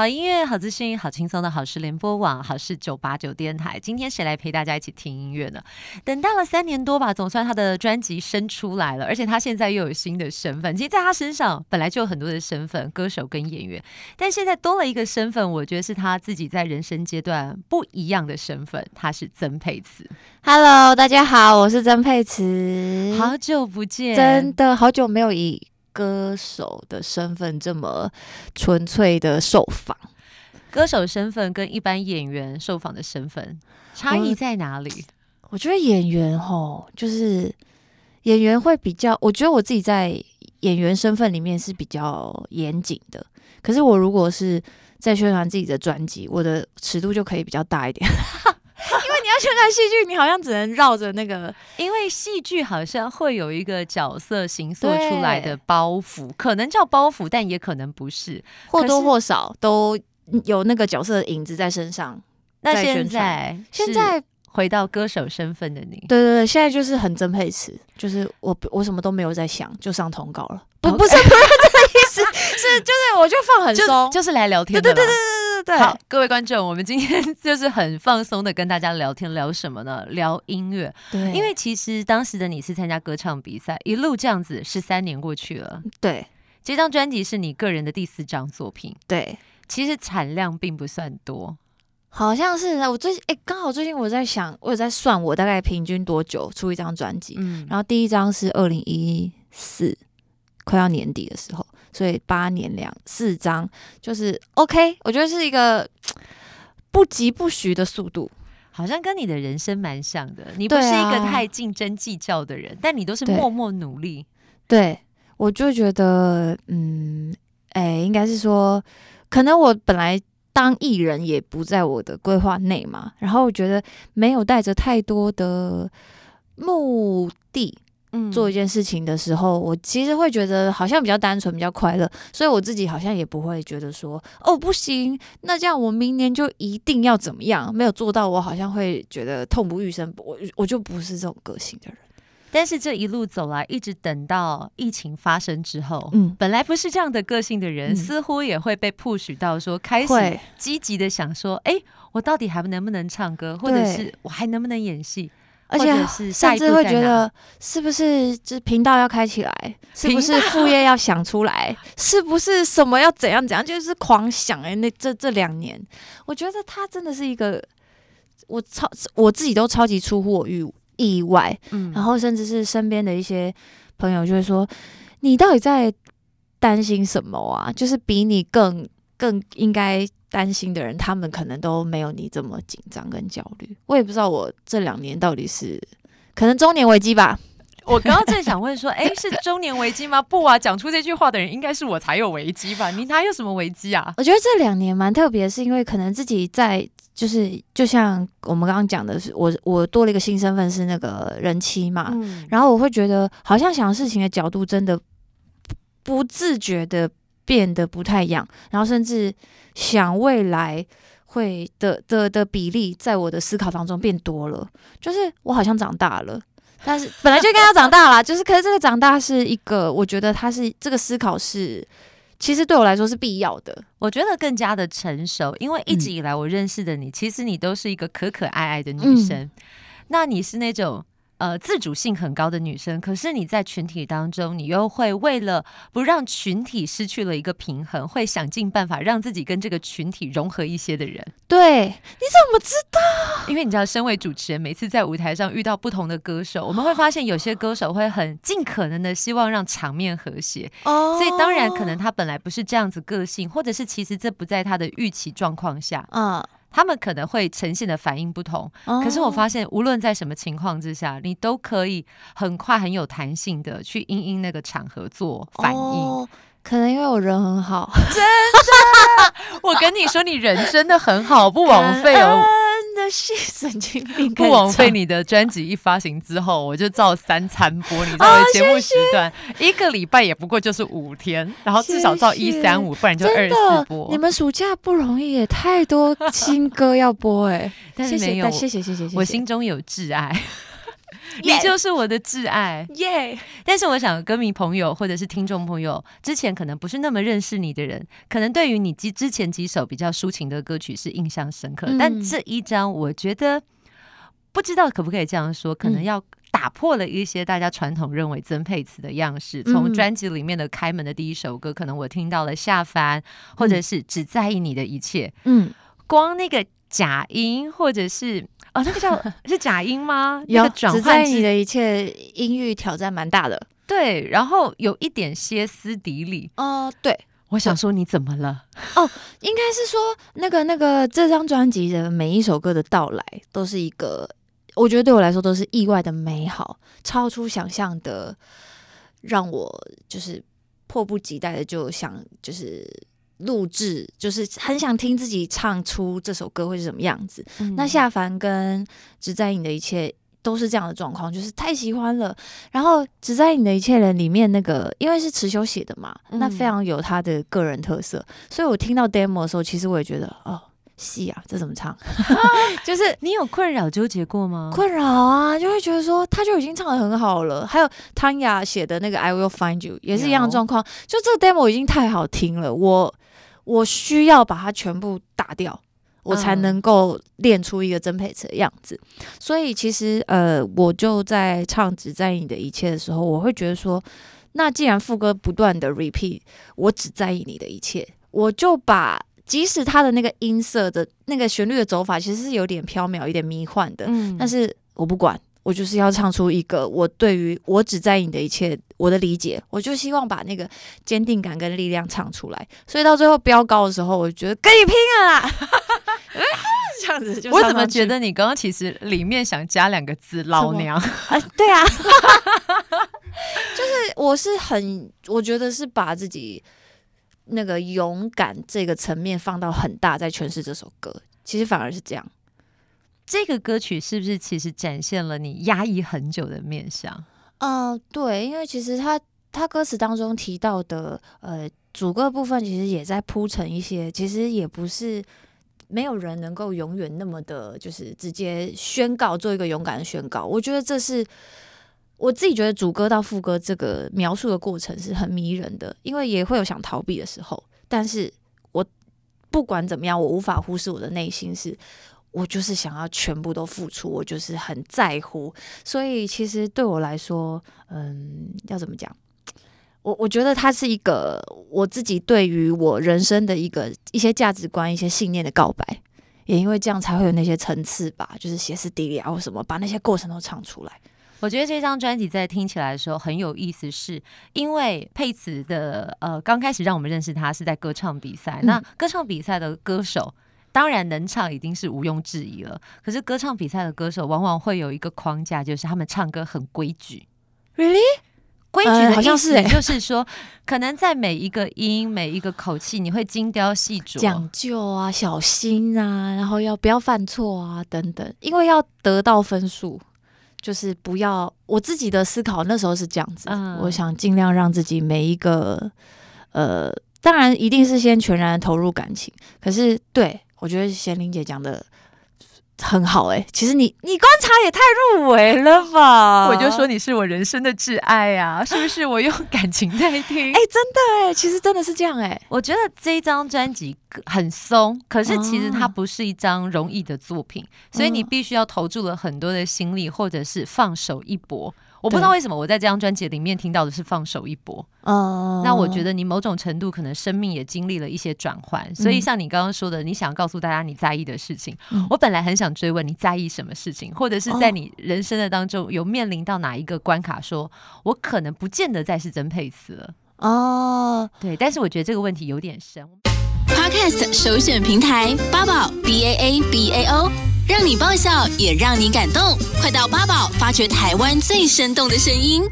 好音乐，好资讯，好轻松的好事联播网，好事九八九电台。今天谁来陪大家一起听音乐呢？等到了三年多吧，总算他的专辑生出来了，而且他现在又有新的身份。其实，在他身上本来就有很多的身份，歌手跟演员，但现在多了一个身份，我觉得是他自己在人生阶段不一样的身份。他是曾沛慈。Hello，大家好，我是曾沛慈。好久不见，真的好久没有以。歌手的身份这么纯粹的受访，歌手身份跟一般演员受访的身份差异在哪里？我，我觉得演员吼，就是演员会比较，我觉得我自己在演员身份里面是比较严谨的。可是我如果是在宣传自己的专辑，我的尺度就可以比较大一点。宣传戏剧，你好像只能绕着那个，因为戏剧好像会有一个角色形塑出来的包袱，可能叫包袱，但也可能不是，或多或少都有那个角色的影子在身上。那现在，现在回到歌手身份的你，对对对，现在就是很曾沛慈，就是我我什么都没有在想，就上通告了。不不是不是这个意思，是 就是我就放很松，就，就是来聊天的。对对对对对。对，好，各位观众，我们今天就是很放松的跟大家聊天，聊什么呢？聊音乐。对，因为其实当时的你是参加歌唱比赛，一路这样子十三年过去了。对，这张专辑是你个人的第四张作品。对，其实产量并不算多，好像是我最近哎，刚好最近我在想，我有在算我大概平均多久出一张专辑。嗯，然后第一张是二零一四，快要年底的时候。所以八年两四张就是 OK，我觉得是一个 不疾不徐的速度，好像跟你的人生蛮像的。你不是一个太竞争计较的人，啊、但你都是默默努力。对，对我就觉得，嗯，哎、欸，应该是说，可能我本来当艺人也不在我的规划内嘛，然后我觉得没有带着太多的目的。嗯，做一件事情的时候，我其实会觉得好像比较单纯，比较快乐，所以我自己好像也不会觉得说，哦，不行，那这样我明年就一定要怎么样，没有做到，我好像会觉得痛不欲生，我我就不是这种个性的人。但是这一路走来，一直等到疫情发生之后，嗯，本来不是这样的个性的人，嗯、似乎也会被 push 到说，开始积极的想说，哎，我到底还能不能唱歌，或者是我还能不能演戏？而且甚至会觉得，是不是这频道要开起来？是不是副业要想出来？是不是什么要怎样怎样？就是狂想哎、欸！那这这两年，我觉得他真的是一个，我超我自己都超级出乎我意意外。嗯，然后甚至是身边的一些朋友就会说：“你到底在担心什么啊？”就是比你更更应该。担心的人，他们可能都没有你这么紧张跟焦虑。我也不知道我这两年到底是可能中年危机吧。我刚刚正想问说，哎、欸，是中年危机吗？不啊，讲出这句话的人应该是我才有危机吧？你哪有什么危机啊？我觉得这两年蛮特别，是因为可能自己在，就是就像我们刚刚讲的是，我我多了一个新身份是那个人妻嘛，嗯、然后我会觉得好像想事情的角度真的不自觉的变得不太一样，然后甚至。想未来会的的的比例，在我的思考当中变多了。就是我好像长大了，但是 本来就应该要长大啦。就是可是这个长大是一个，我觉得它是这个思考是，其实对我来说是必要的。我觉得更加的成熟，因为一直以来我认识的你，嗯、其实你都是一个可可爱爱的女生。嗯、那你是那种。呃，自主性很高的女生，可是你在群体当中，你又会为了不让群体失去了一个平衡，会想尽办法让自己跟这个群体融合一些的人。对，你怎么知道？因为你知道，身为主持人，每次在舞台上遇到不同的歌手，我们会发现有些歌手会很尽可能的希望让场面和谐。哦，所以当然可能他本来不是这样子个性，或者是其实这不在他的预期状况下。嗯。他们可能会呈现的反应不同，哦、可是我发现，无论在什么情况之下，你都可以很快很有弹性的去因应那个场合做反应。哦、可能因为我人很好，真的，我跟你说，你人真的很好，不枉费哦。的是神经病，不枉费你的专辑一发行之后，我就照三餐播。你知道我的节目时段，一个礼拜也不过就是五天，然后至少照一三五，不然就二十四播。你们暑假不容易，也太多新歌要播哎。但是没有，谢谢谢谢谢谢，谢谢，我心中有挚爱。你就是我的挚爱，耶！但是我想，歌迷朋友或者是听众朋友，之前可能不是那么认识你的人，可能对于你之之前几首比较抒情的歌曲是印象深刻。嗯、但这一张，我觉得不知道可不可以这样说，可能要打破了一些大家传统认为曾沛慈的样式。从专辑里面的开门的第一首歌，可能我听到了下凡，或者是只在意你的一切。嗯，光那个假音，或者是。哦，那个叫是假音吗？有，那个转换你的一切音域挑战蛮大的，对，然后有一点歇斯底里。哦、呃，对，我想说你怎么了？哦，应该是说那个那个这张专辑的每一首歌的到来都是一个，我觉得对我来说都是意外的美好，超出想象的，让我就是迫不及待的就想就是。录制就是很想听自己唱出这首歌会是什么样子。嗯、那夏凡跟只在意你的一切都是这样的状况，就是太喜欢了。然后只在意你的一切人里面那个，因为是持修写的嘛，嗯、那非常有他的个人特色。所以我听到 demo 的时候，其实我也觉得哦，戏啊，这怎么唱？就是你有困扰纠结过吗？困扰啊，就会觉得说他就已经唱的很好了。还有汤雅写的那个 I Will Find You 也是一样的状况，就这个 demo 已经太好听了，我。我需要把它全部打掉，我才能够练出一个曾沛慈的样子。嗯、所以其实呃，我就在唱《只在意你的一切》的时候，我会觉得说，那既然副歌不断的 repeat，我只在意你的一切，我就把即使它的那个音色的那个旋律的走法其实是有点飘渺、有点迷幻的，嗯，但是我不管。我就是要唱出一个我对于我只在意你的一切我的理解，我就希望把那个坚定感跟力量唱出来。所以到最后飙高的时候，我觉得跟你拼了啦！这样子就，我怎么觉得你刚刚其实里面想加两个字“老娘”？啊，对啊，就是我是很，我觉得是把自己那个勇敢这个层面放到很大，在诠释这首歌，其实反而是这样。这个歌曲是不是其实展现了你压抑很久的面相？呃，对，因为其实他他歌词当中提到的呃主歌部分，其实也在铺陈一些，其实也不是没有人能够永远那么的，就是直接宣告做一个勇敢的宣告。我觉得这是我自己觉得主歌到副歌这个描述的过程是很迷人的，因为也会有想逃避的时候，但是我不管怎么样，我无法忽视我的内心是。我就是想要全部都付出，我就是很在乎，所以其实对我来说，嗯，要怎么讲？我我觉得它是一个我自己对于我人生的一个一些价值观、一些信念的告白，也因为这样才会有那些层次吧，就是歇斯底里啊或什么，把那些过程都唱出来。我觉得这张专辑在听起来的时候很有意思，是因为佩慈的呃刚开始让我们认识他是在歌唱比赛，嗯、那歌唱比赛的歌手。当然能唱已经是毋庸置疑了。可是歌唱比赛的歌手往往会有一个框架，就是他们唱歌很规矩。Really？规矩的意思就是说，可能在每一个音、每一个口气，你会精雕细琢、讲究啊、小心啊，然后要不要犯错啊等等。因为要得到分数，就是不要。我自己的思考那时候是这样子，嗯、我想尽量让自己每一个呃，当然一定是先全然投入感情。可是对。我觉得贤玲姐讲的很好哎、欸，其实你你观察也太入围了吧？我就说你是我人生的挚爱啊，是不是？我用感情在听，哎、欸，真的哎、欸，其实真的是这样哎、欸。我觉得这一张专辑很松，可是其实它不是一张容易的作品，哦、所以你必须要投注了很多的心力，或者是放手一搏。我不知道为什么我在这张专辑里面听到的是放手一搏。哦，那我觉得你某种程度可能生命也经历了一些转换，所以像你刚刚说的，你想告诉大家你在意的事情，嗯、我本来很想追问你在意什么事情，或者是在你人生的当中有面临到哪一个关卡说，说我可能不见得再是曾沛慈了。哦，对，但是我觉得这个问题有点深。Podcast 首选平台八宝 B A A B A O。让你爆笑，也让你感动，快到八宝发掘台湾最生动的声音。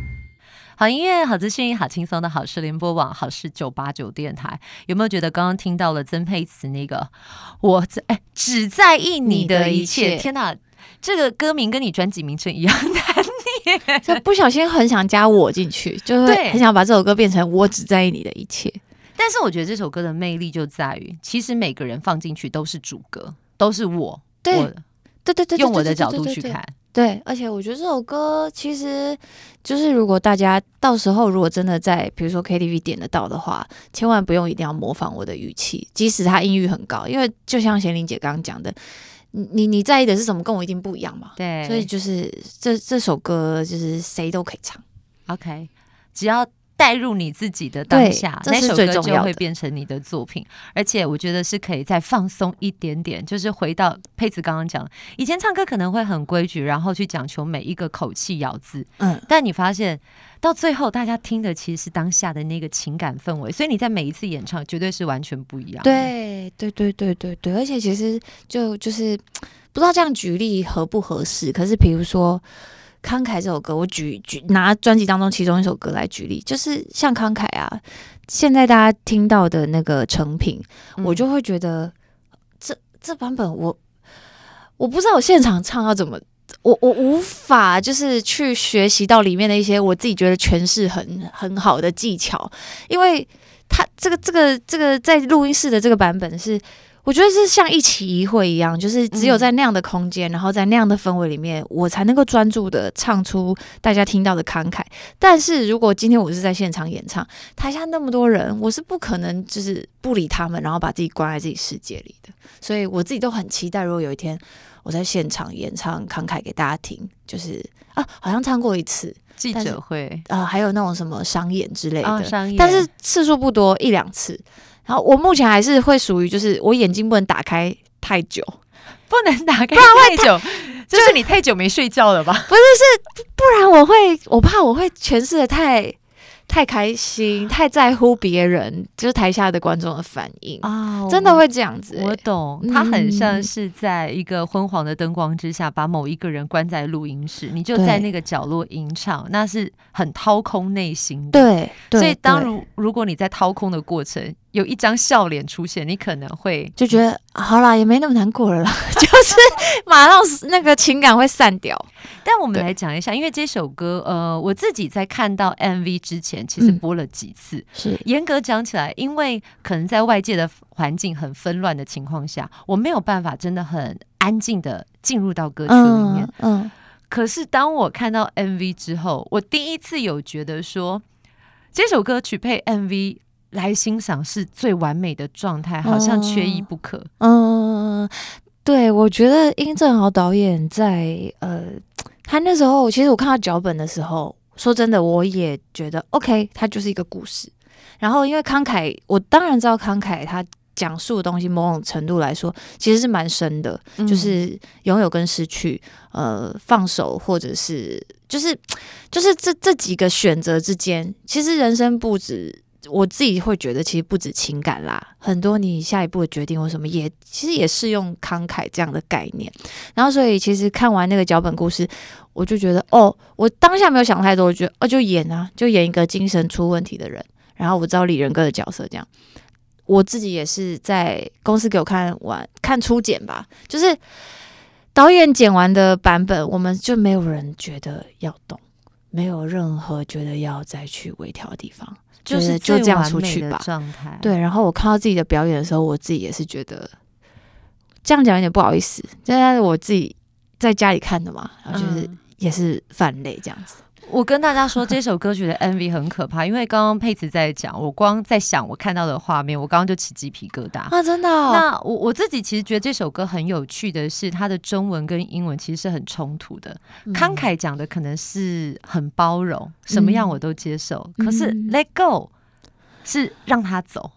好音乐、好资讯、好轻松的好事联播网、好事九八九电台，有没有觉得刚刚听到了曾沛慈那个我在哎只在意你的一切？一切天哪，这个歌名跟你专辑名称一样难念，就不小心很想加我进去，就会很想把这首歌变成我只在意你的一切。但是我觉得这首歌的魅力就在于，其实每个人放进去都是主歌，都是我，对，我对对对，用我的角度去看。对，而且我觉得这首歌其实就是，如果大家到时候如果真的在比如说 KTV 点得到的话，千万不用一定要模仿我的语气，即使他音域很高，因为就像贤玲姐刚刚讲的，你你在意的是什么，跟我一定不一样嘛。对，所以就是这这首歌就是谁都可以唱，OK，只要。带入你自己的当下，那首歌就会变成你的作品。而且我觉得是可以再放松一点点，就是回到佩慈刚刚讲，以前唱歌可能会很规矩，然后去讲求每一个口气咬字。嗯，但你发现到最后，大家听的其实是当下的那个情感氛围，所以你在每一次演唱绝对是完全不一样。对，对，对，对，对，对。而且其实就就是 不知道这样举例合不合适，可是比如说。慷慨这首歌，我举举拿专辑当中其中一首歌来举例，就是像慷慨啊，现在大家听到的那个成品，嗯、我就会觉得这这版本我我不知道我现场唱要怎么，我我无法就是去学习到里面的一些我自己觉得诠释很很好的技巧，因为他这个这个这个在录音室的这个版本是。我觉得是像一起一会一样，就是只有在那样的空间，嗯、然后在那样的氛围里面，我才能够专注的唱出大家听到的慷慨。但是如果今天我是在现场演唱，台下那么多人，我是不可能就是不理他们，然后把自己关在自己世界里的。所以我自己都很期待，如果有一天我在现场演唱慷慨给大家听，就是啊，好像唱过一次记者会啊、呃，还有那种什么商演之类的，哦、商演，但是次数不多，一两次。然后我目前还是会属于，就是我眼睛不能打开太久，不能打开太久，就是你太久没睡觉了吧？不是，是不然我会，我怕我会诠释的太。太开心，太在乎别人，就是台下的观众的反应啊，真的会这样子、欸。我懂，他很像是在一个昏黄的灯光之下，把某一个人关在录音室，你就在那个角落吟唱，那是很掏空内心的。对，对，所以当如如果你在掏空的过程有一张笑脸出现，你可能会就觉得好啦，也没那么难过了啦，就是马上那个情感会散掉。但我们来讲一下，因为这首歌，呃，我自己在看到 MV 之前，其实播了几次。嗯、是严格讲起来，因为可能在外界的环境很纷乱的情况下，我没有办法真的很安静的进入到歌曲里面。嗯。嗯，可是当我看到 MV 之后，我第一次有觉得说，这首歌曲配 MV 来欣赏是最完美的状态，好像缺一不可。嗯。嗯对，我觉得殷正豪导演在呃，他那时候其实我看到脚本的时候，说真的，我也觉得 OK，他就是一个故事。然后因为慷慨，我当然知道慷慨他讲述的东西，某种程度来说其实是蛮深的，嗯、就是拥有跟失去，呃，放手或者是就是就是这这几个选择之间，其实人生不止。我自己会觉得，其实不止情感啦，很多你下一步的决定或什么也，其实也适用慷慨这样的概念。然后，所以其实看完那个脚本故事，我就觉得，哦，我当下没有想太多，我觉得，哦，就演啊，就演一个精神出问题的人。然后我知道李仁哥的角色这样，我自己也是在公司给我看完看初剪吧，就是导演剪完的版本，我们就没有人觉得要动，没有任何觉得要再去微调的地方。就是就这样出去吧。对，然后我看到自己的表演的时候，我自己也是觉得这样讲有点不好意思。但是我自己在家里看的嘛，然后就是也是泛泪这样子。我跟大家说，这首歌曲的 MV 很可怕，因为刚刚佩慈在讲，我光在想我看到的画面，我刚刚就起鸡皮疙瘩啊！真的、哦。那我我自己其实觉得这首歌很有趣的是，它的中文跟英文其实是很冲突的。嗯、慷慨讲的可能是很包容，什么样我都接受，嗯、可是 Let Go 是让他走。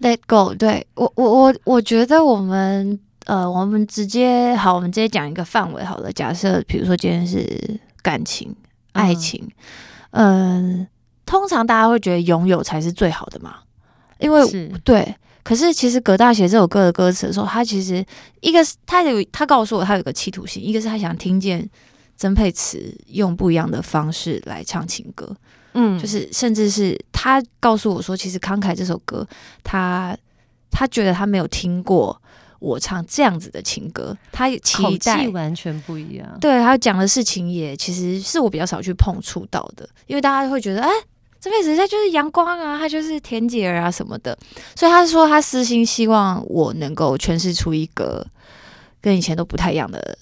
Let Go，对我我我我觉得我们呃，我们直接好，我们直接讲一个范围好了。假设比如说今天是感情。爱情，嗯、呃，通常大家会觉得拥有才是最好的嘛，因为对。可是其实葛大写这首歌的歌词的时候，他其实一个是他有他告诉我他有个企图心，一个是他想听见曾沛慈用不一样的方式来唱情歌。嗯，就是甚至是他告诉我说，其实《慷慨》这首歌，他他觉得他没有听过我唱这样子的情歌，他也期待完全不一样。对，他讲的事情也其实是我比较少去碰触到的，因为大家会觉得，哎，这辈子他就是阳光啊，他就是田姐儿啊什么的，所以他说他私心希望我能够诠释出一个跟以前都不太一样的。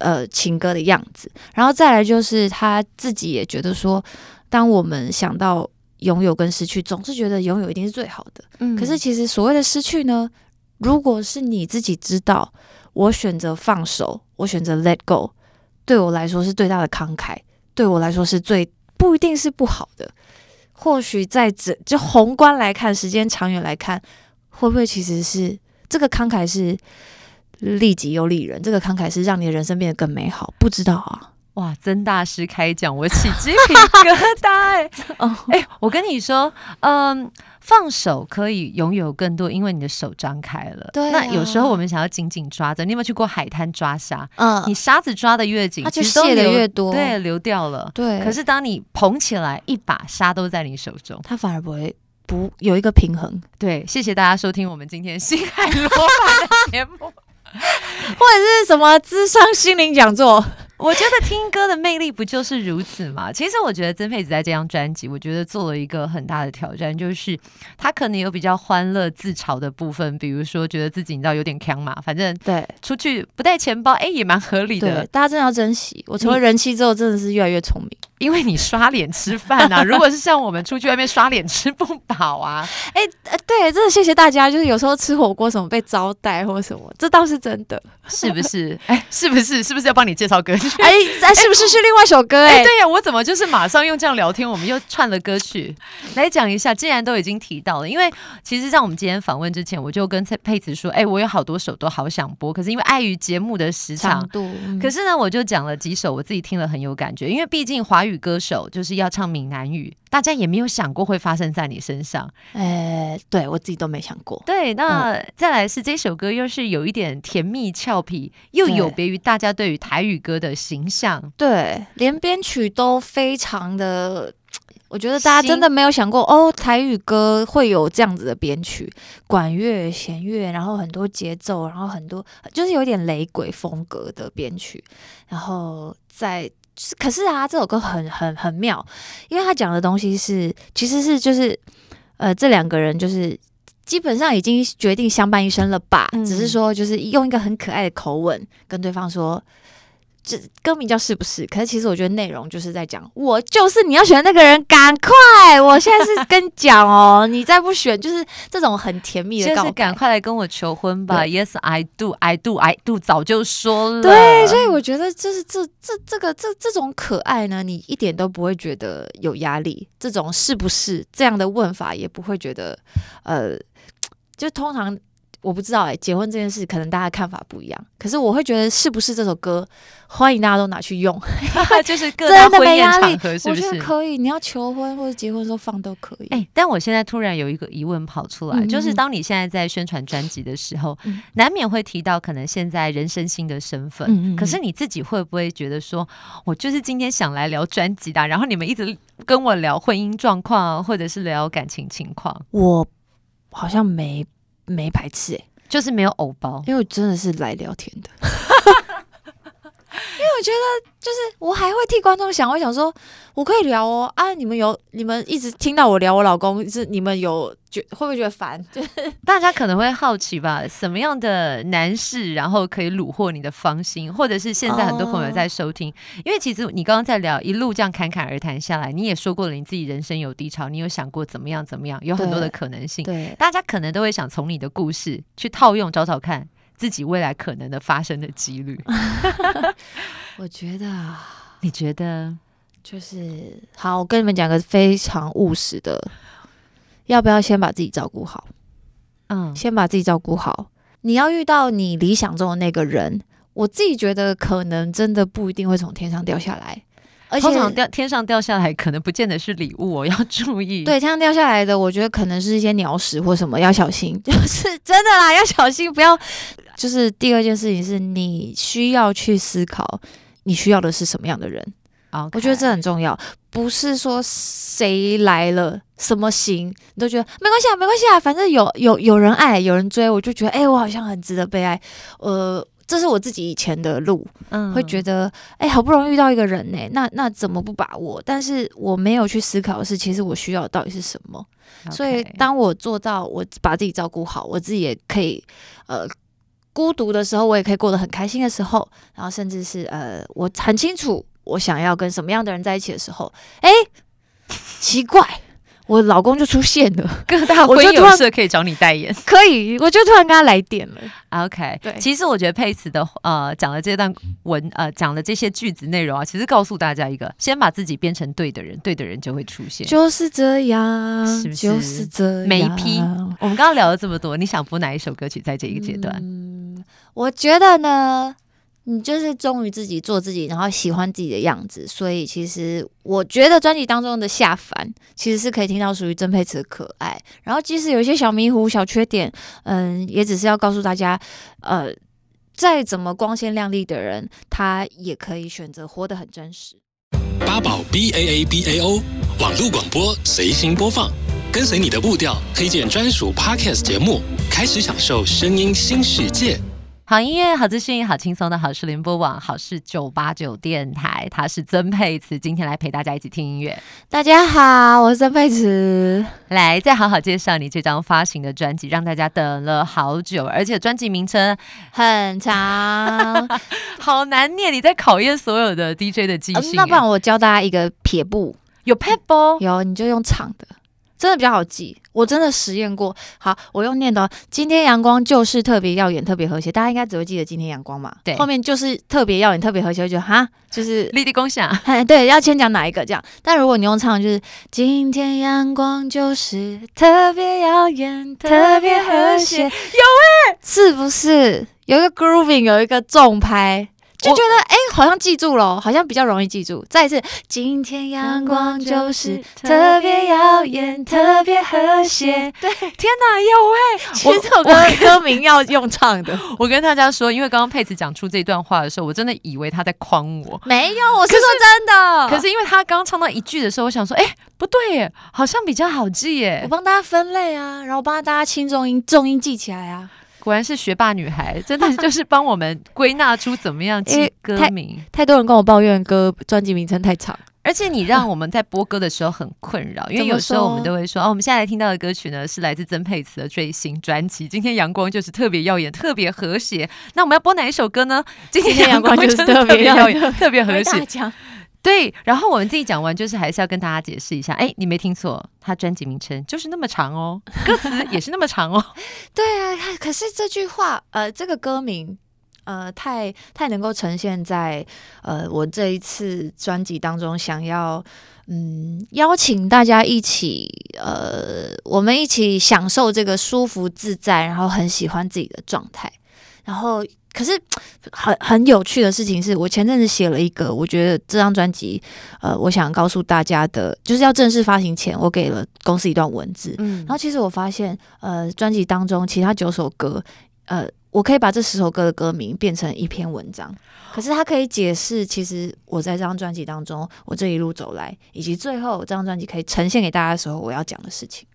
呃，情歌的样子，然后再来就是他自己也觉得说，当我们想到拥有跟失去，总是觉得拥有一定是最好的。嗯，可是其实所谓的失去呢，如果是你自己知道，我选择放手，我选择 let go，对我来说是最大的慷慨，对我来说是最不一定是不好的。或许在这就宏观来看，时间长远来看，会不会其实是这个慷慨是？利己又利人，这个慷慨是让你的人生变得更美好。不知道啊，哇！曾大师开讲，我起鸡皮疙瘩哎！哦，哎，我跟你说，嗯，放手可以拥有更多，因为你的手张开了。对、啊，那有时候我们想要紧紧抓着，你有没有去过海滩抓沙？嗯，你沙子抓的越紧，它就泄的越多，对，流掉了。对，可是当你捧起来，一把沙都在你手中，它反而不会不有一个平衡。对，谢谢大家收听我们今天新海罗盘 的节目。或者是什么智商心灵讲座？我觉得听歌的魅力不就是如此吗？其实我觉得曾沛慈在这张专辑，我觉得做了一个很大的挑战，就是他可能有比较欢乐自嘲的部分，比如说觉得自己你知道有点强嘛，反正对出去不带钱包，哎、欸，也蛮合理的。大家真的要珍惜，我成为人气之后，真的是越来越聪明。因为你刷脸吃饭啊，如果是像我们出去外面刷脸吃不饱啊，哎、欸，对，真的谢谢大家。就是有时候吃火锅什么被招待或什么，这倒是真的，是不是？哎、欸，是不是？是不是要帮你介绍歌曲？哎、欸，哎，是不是是另外一首歌、欸？哎、欸，对呀、啊，我怎么就是马上用这样聊天，我们又串了歌曲 来讲一下？既然都已经提到了，因为其实在我们今天访问之前，我就跟佩子说，哎、欸，我有好多首都好想播，可是因为碍于节目的时长，度，嗯、可是呢，我就讲了几首我自己听了很有感觉，因为毕竟华语。歌手就是要唱闽南语，大家也没有想过会发生在你身上。哎，对我自己都没想过。对，那再来是这首歌，又是有一点甜蜜俏皮，又有别于大家对于台语歌的形象。对，连编曲都非常的，我觉得大家真的没有想过哦，台语歌会有这样子的编曲，管乐、弦乐，然后很多节奏，然后很多就是有点雷鬼风格的编曲，然后在。可是啊，这首歌很很很妙，因为他讲的东西是，其实是就是，呃，这两个人就是基本上已经决定相伴一生了吧，嗯、只是说就是用一个很可爱的口吻跟对方说。这歌名叫是不是？可是其实我觉得内容就是在讲，我就是你要选的那个人，赶快！我现在是跟你讲哦，你再不选，就是这种很甜蜜的 告白，赶快来跟我求婚吧！Yes, I do, I do, I do，早就说了。对，所以我觉得就是这这这个这这种可爱呢，你一点都不会觉得有压力。这种是不是这样的问法，也不会觉得呃，就通常。我不知道哎、欸，结婚这件事可能大家看法不一样，可是我会觉得是不是这首歌，欢迎大家都拿去用，就是各大 婚宴场合是不是？我觉得可以，你要求婚或者结婚的时候放都可以。哎、欸，但我现在突然有一个疑问跑出来，嗯、就是当你现在在宣传专辑的时候，嗯、难免会提到可能现在人生新的身份，嗯、可是你自己会不会觉得说，我就是今天想来聊专辑的，然后你们一直跟我聊婚姻状况，或者是聊感情情况，我好像没。没排斥就是没有偶包，因为我真的是来聊天的。因为我觉得，就是我还会替观众想，我想说，我可以聊哦啊！你们有你们一直听到我聊我老公，是你们有觉会不会觉得烦？就是大家可能会好奇吧，什么样的男士，然后可以虏获你的芳心，或者是现在很多朋友在收听，哦、因为其实你刚刚在聊一路这样侃侃而谈下来，你也说过了，你自己人生有低潮，你有想过怎么样怎么样，有很多的可能性。对，对大家可能都会想从你的故事去套用，找找看。自己未来可能的发生的几率，我觉得，你觉得就是好。我跟你们讲个非常务实的，要不要先把自己照顾好？嗯，先把自己照顾好。你要遇到你理想中的那个人，我自己觉得可能真的不一定会从天上掉下来。而且通常掉天上掉下来，可能不见得是礼物哦，要注意。对，天上掉下来的，我觉得可能是一些鸟屎或什么，要小心。就是真的啦，要小心，不要。就是第二件事情是，你需要去思考，你需要的是什么样的人。Okay. 我觉得这很重要，不是说谁来了什么型你都觉得没关系啊，没关系啊，反正有有有人爱，有人追，我就觉得哎、欸，我好像很值得被爱。呃，这是我自己以前的路，嗯，会觉得哎、欸，好不容易遇到一个人呢、欸，那那怎么不把握？但是我没有去思考的是，其实我需要的到底是什么。Okay. 所以当我做到我把自己照顾好，我自己也可以呃孤独的时候，我也可以过得很开心的时候，然后甚至是呃我很清楚。我想要跟什么样的人在一起的时候，哎，奇怪，我老公就出现了，各大 婚友社可以找你代言，可以，我就突然跟他来电了。OK，对，其实我觉得佩慈的呃讲的这段文呃讲的这些句子内容啊，其实告诉大家一个，先把自己变成对的人，对的人就会出现，就是这样，是不是？就是这样。每一批，我们刚刚聊了这么多，你想播哪一首歌曲在这一个阶段？嗯，我觉得呢。你就是忠于自己，做自己，然后喜欢自己的样子，所以其实我觉得专辑当中的下凡其实是可以听到属于曾沛慈的可爱。然后即使有一些小迷糊、小缺点，嗯，也只是要告诉大家，呃，再怎么光鲜亮丽的人，他也可以选择活得很真实。八宝 B A A B A O 网络广播随心播放，跟随你的步调，推荐专属 Podcast 节目，开始享受声音新世界。好音乐，好资讯，好轻松的好事联播网，好事九八九电台，他是曾佩慈，今天来陪大家一起听音乐。大家好，我是曾佩慈，来再好好介绍你这张发行的专辑，让大家等了好久，而且专辑名称很长，好难念，你在考验所有的 DJ 的记性。呃。那不然我教大家一个撇步，有撇步，有你就用长的。真的比较好记，我真的实验过。好，我用念的。今天阳光就是特别耀眼，特别和谐。大家应该只会记得今天阳光嘛？对。后面就是特别耀眼，特别和谐，就哈，就是立地共享。对，要先讲哪一个这样？但如果你用唱，就是今天阳光就是特别耀眼，特别和谐。有哎、欸，是不是有一个 grooving，有一个重拍？就觉得哎、欸，好像记住了，好像比较容易记住。再一次，今天阳光就是特别耀眼，特别和谐。对，天哪，有哎！其实这首歌歌名要用唱的。我跟大家说，因为刚刚佩慈讲出这段话的时候，我真的以为他在诓我。没有，我是说真的。可是，可是因为他刚唱到一句的时候，我想说，哎、欸，不对耶，好像比较好记耶。我帮大家分类啊，然后帮大家轻重音、重音记起来啊。果然是学霸女孩，真的就是帮我们归纳出怎么样记歌名。太，太多人跟我抱怨歌专辑名称太长，而且你让我们在播歌的时候很困扰，因为有时候我们都会说哦，我们现在来听到的歌曲呢是来自曾沛慈的最新专辑。今天阳光就是特别耀眼，特别和谐。那我们要播哪一首歌呢？今天阳光就是特别耀眼，特别和谐。对，然后我们自己讲完，就是还是要跟大家解释一下。哎，你没听错，他专辑名称就是那么长哦，歌词也是那么长哦。对啊，可是这句话，呃，这个歌名，呃，太太能够呈现在呃我这一次专辑当中，想要嗯邀请大家一起，呃，我们一起享受这个舒服自在，然后很喜欢自己的状态，然后。可是 很很有趣的事情是，我前阵子写了一个，我觉得这张专辑，呃，我想告诉大家的，就是要正式发行前，我给了公司一段文字，嗯，然后其实我发现，呃，专辑当中其他九首歌，呃，我可以把这十首歌的歌名变成一篇文章，可是它可以解释，其实我在这张专辑当中，我这一路走来，以及最后这张专辑可以呈现给大家的时候，我要讲的事情。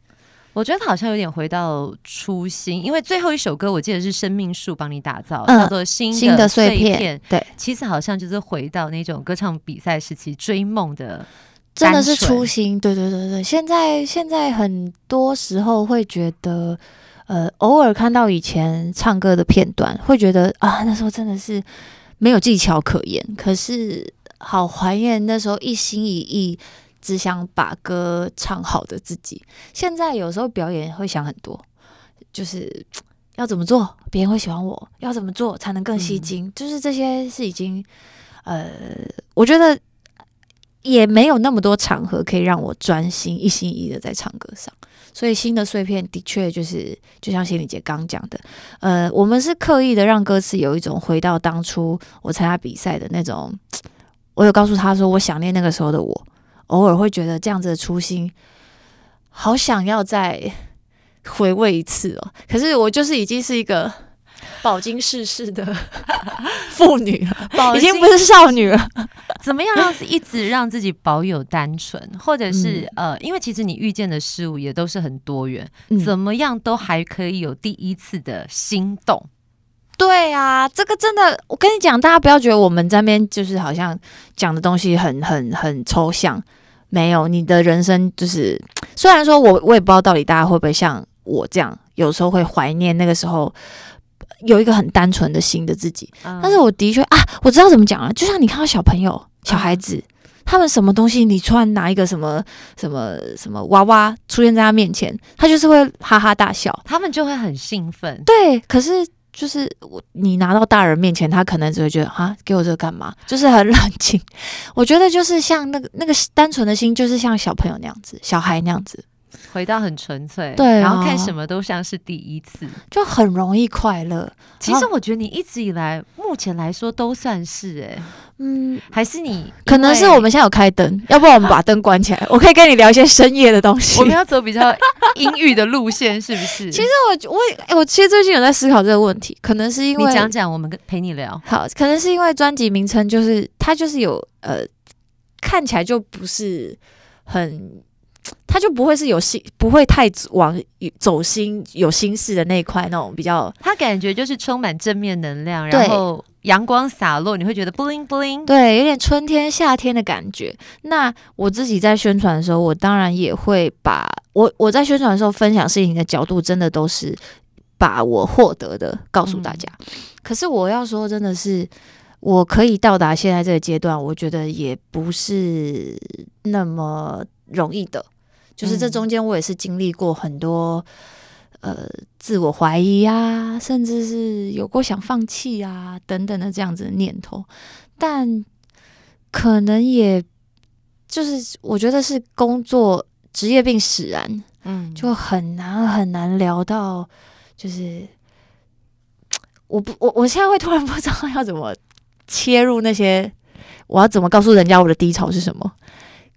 我觉得他好像有点回到初心，因为最后一首歌我记得是生命树帮你打造，嗯、叫做新新的碎片。对，其实好像就是回到那种歌唱比赛时期追梦的，真的是初心。对对对对，现在现在很多时候会觉得，呃，偶尔看到以前唱歌的片段，会觉得啊，那时候真的是没有技巧可言，可是好怀念那时候一心一意。只想把歌唱好的自己，现在有时候表演会想很多，就是 要怎么做别人会喜欢我，要怎么做才能更吸睛，嗯、就是这些是已经，呃，我觉得也没有那么多场合可以让我专心一心一意的在唱歌上，所以新的碎片的确就是，就像心理姐刚讲的，呃，我们是刻意的让歌词有一种回到当初我参加比赛的那种，我有告诉他说我想念那个时候的我。偶尔会觉得这样子的初心，好想要再 回味一次哦。可是我就是已经是一个饱经世事的 妇女了，已经不是少女了。怎么样让一直让自己保有单纯，或者是、嗯、呃，因为其实你遇见的事物也都是很多元，嗯、怎么样都还可以有第一次的心动。对啊，这个真的，我跟你讲，大家不要觉得我们这边就是好像讲的东西很很很抽象，没有，你的人生就是，虽然说我我也不知道到底大家会不会像我这样，有时候会怀念那个时候有一个很单纯的心的自己，嗯、但是我的确啊，我知道怎么讲了，就像你看到小朋友、小孩子，嗯、他们什么东西，你突然拿一个什么什么什么娃娃出现在他面前，他就是会哈哈大笑，他们就会很兴奋，对，可是。就是我，你拿到大人面前，他可能只会觉得啊，给我这个干嘛？就是很 冷静。我觉得就是像那个那个单纯的心，就是像小朋友那样子，小孩那样子。回到很纯粹，对、啊，然后看什么都像是第一次，就很容易快乐。其实我觉得你一直以来，目前来说都算是哎、欸，嗯，还是你可能是我们现在有开灯，要不然我们把灯关起来，我可以跟你聊一些深夜的东西。我们要走比较阴郁的路线，是不是？其实我我我其实最近有在思考这个问题，可能是因为你讲讲，我们跟陪你聊。好，可能是因为专辑名称就是它就是有呃，看起来就不是很。他就不会是有心，不会太往走心、有心事的那一块那种比较。他感觉就是充满正面能量，然后阳光洒落，你会觉得 bling bling，对，有点春天、夏天的感觉。那我自己在宣传的时候，我当然也会把我我在宣传的时候分享事情的角度，真的都是把我获得的告诉大家。嗯、可是我要说，真的是我可以到达现在这个阶段，我觉得也不是那么容易的。就是这中间，我也是经历过很多，呃，自我怀疑啊，甚至是有过想放弃啊等等的这样子的念头，但可能也就是我觉得是工作职业病使然，嗯，就很难很难聊到，就是我不我我现在会突然 不知道要怎么切入那些，我要怎么告诉人家我的低潮是什么？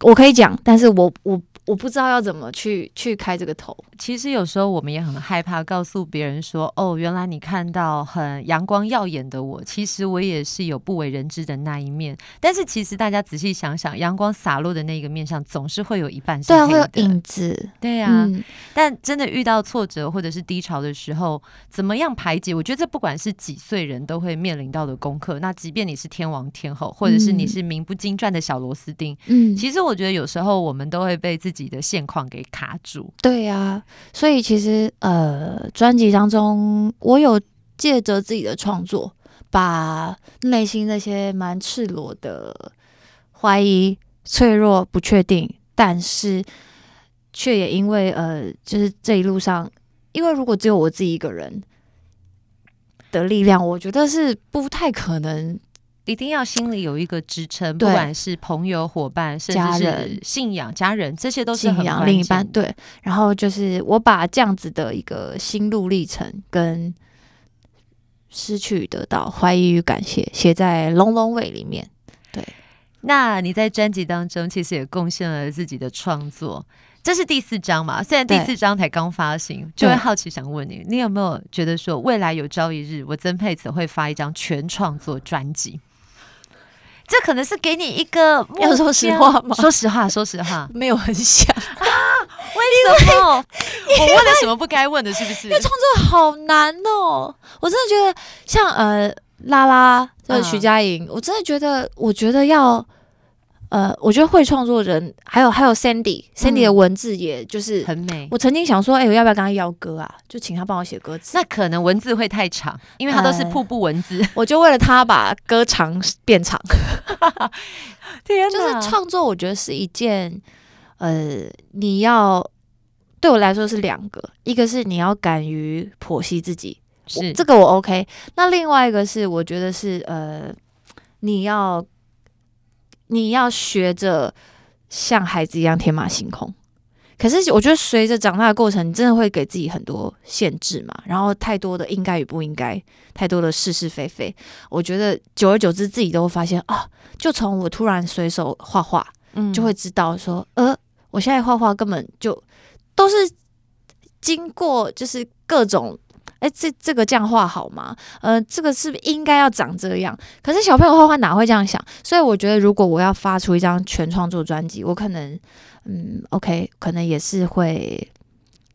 我可以讲，但是我我。我不知道要怎么去去开这个头。其实有时候我们也很害怕告诉别人说：“哦，原来你看到很阳光耀眼的我，其实我也是有不为人知的那一面。”但是其实大家仔细想想，阳光洒落的那个面上，总是会有一半是黑的，对啊，会有影子。对呀、啊，嗯、但真的遇到挫折或者是低潮的时候，怎么样排解？我觉得这不管是几岁人都会面临到的功课。那即便你是天王天后，或者是你是名不经传的小螺丝钉，嗯，其实我觉得有时候我们都会被自己自自己的现况给卡住，对呀、啊，所以其实呃，专辑当中我有借着自己的创作，把内心那些蛮赤裸的怀疑、脆弱、不确定，但是却也因为呃，就是这一路上，因为如果只有我自己一个人的力量，我觉得是不太可能。一定要心里有一个支撑，不管是朋友、伙伴，甚至是信仰、家人，这些都是很信仰另一半。对，然后就是我把这样子的一个心路历程跟失去得到怀疑与感谢写在《龙龙尾》里面。对，那你在专辑当中其实也贡献了自己的创作，这是第四张嘛？虽然第四张才刚发行，就会好奇想问你，你有没有觉得说，未来有朝一日，我曾沛慈会发一张全创作专辑？这可能是给你一个要说实话吗？说实话，说实话，没有很想啊。为什么？我问了什么不该问的？是不是？因为创作好难哦，我真的觉得像呃拉拉就是徐佳莹，嗯、我真的觉得，我觉得要。呃，我觉得会创作人，还有还有 Sandy，Sandy、嗯、的文字也就是很美。我曾经想说，哎、欸，我要不要跟他邀歌啊？就请他帮我写歌词。那可能文字会太长，因为他都是瀑布文字。呃、我就为了他把歌长变长。天哪！就是创作，我觉得是一件，呃，你要对我来说是两个，一个是你要敢于剖析自己，是这个我 OK。那另外一个是，我觉得是呃，你要。你要学着像孩子一样天马行空，可是我觉得随着长大的过程，你真的会给自己很多限制嘛，然后太多的应该与不应该，太多的是是非非，我觉得久而久之，自己都会发现啊，就从我突然随手画画，嗯，就会知道说，呃，我现在画画根本就都是经过就是各种哎，这这个这样画好吗？呃，这个是不是应该要长这样？可是小朋友画画哪会这样想？所以我觉得，如果我要发出一张全创作专辑，我可能，嗯，OK，可能也是会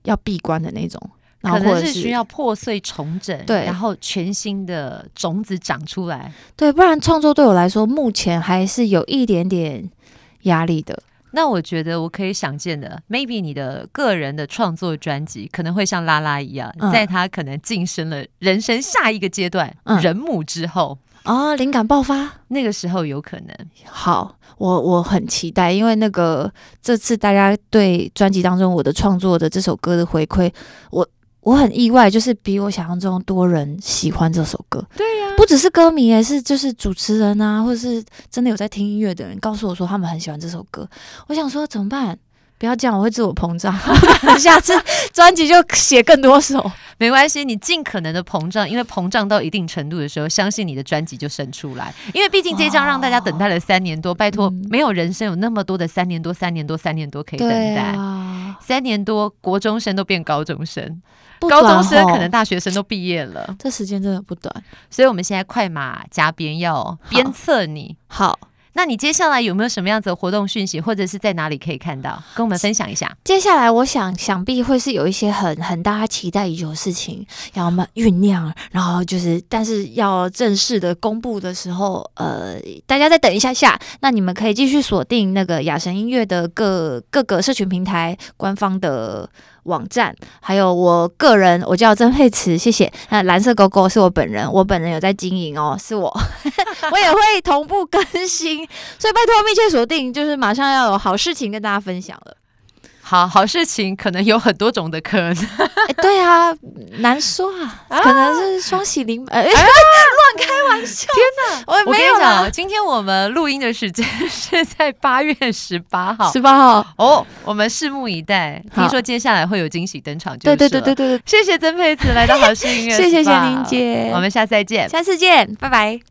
要闭关的那种，然后或者是，可能是需要破碎重整，对，然后全新的种子长出来，对，不然创作对我来说，目前还是有一点点压力的。那我觉得我可以想见的，maybe 你的个人的创作专辑可能会像拉拉一样，嗯、在他可能晋升了人生下一个阶段，嗯、人母之后啊，灵感爆发，那个时候有可能。好，我我很期待，因为那个这次大家对专辑当中我的创作的这首歌的回馈，我。我很意外，就是比我想象中多人喜欢这首歌。对呀、啊，不只是歌迷，也是就是主持人啊，或者是真的有在听音乐的人，告诉我说他们很喜欢这首歌。我想说怎么办？不要这样，我会自我膨胀。下次专辑就写更多首，没关系，你尽可能的膨胀，因为膨胀到一定程度的时候，相信你的专辑就生出来。因为毕竟这张让大家等待了三年多，哦、拜托，嗯、没有人生有那么多的三年多、三年多、三年多可以等待。啊、三年多，国中生都变高中生。高中生可能大学生都毕业了，这时间真的不短，所以我们现在快马加鞭要鞭策你。好，好，那你接下来有没有什么样子的活动讯息，或者是在哪里可以看到，跟我们分享一下？接下来我想想必会是有一些很很大家期待已久的事情要我们酝酿，然后就是但是要正式的公布的时候，呃，大家再等一下下，那你们可以继续锁定那个雅神音乐的各各个社群平台官方的。网站，还有我个人，我叫曾佩慈，谢谢。那蓝色勾勾是我本人，我本人有在经营哦，是我，我也会同步更新，所以拜托密切锁定，就是马上要有好事情跟大家分享了。好好事情可能有很多种的可能，欸、对啊，难说啊，啊。可能是双喜临，哎、欸，乱、啊、开玩笑，天哪！我没有我跟你讲，今天我们录音的时间是在八月十八号，十八号。哦，我们拭目以待。好听说接下来会有惊喜登场，对对对对对，谢谢曾佩慈来到好事音乐，谢谢贤玲姐，我们下次再见，下次见，拜拜。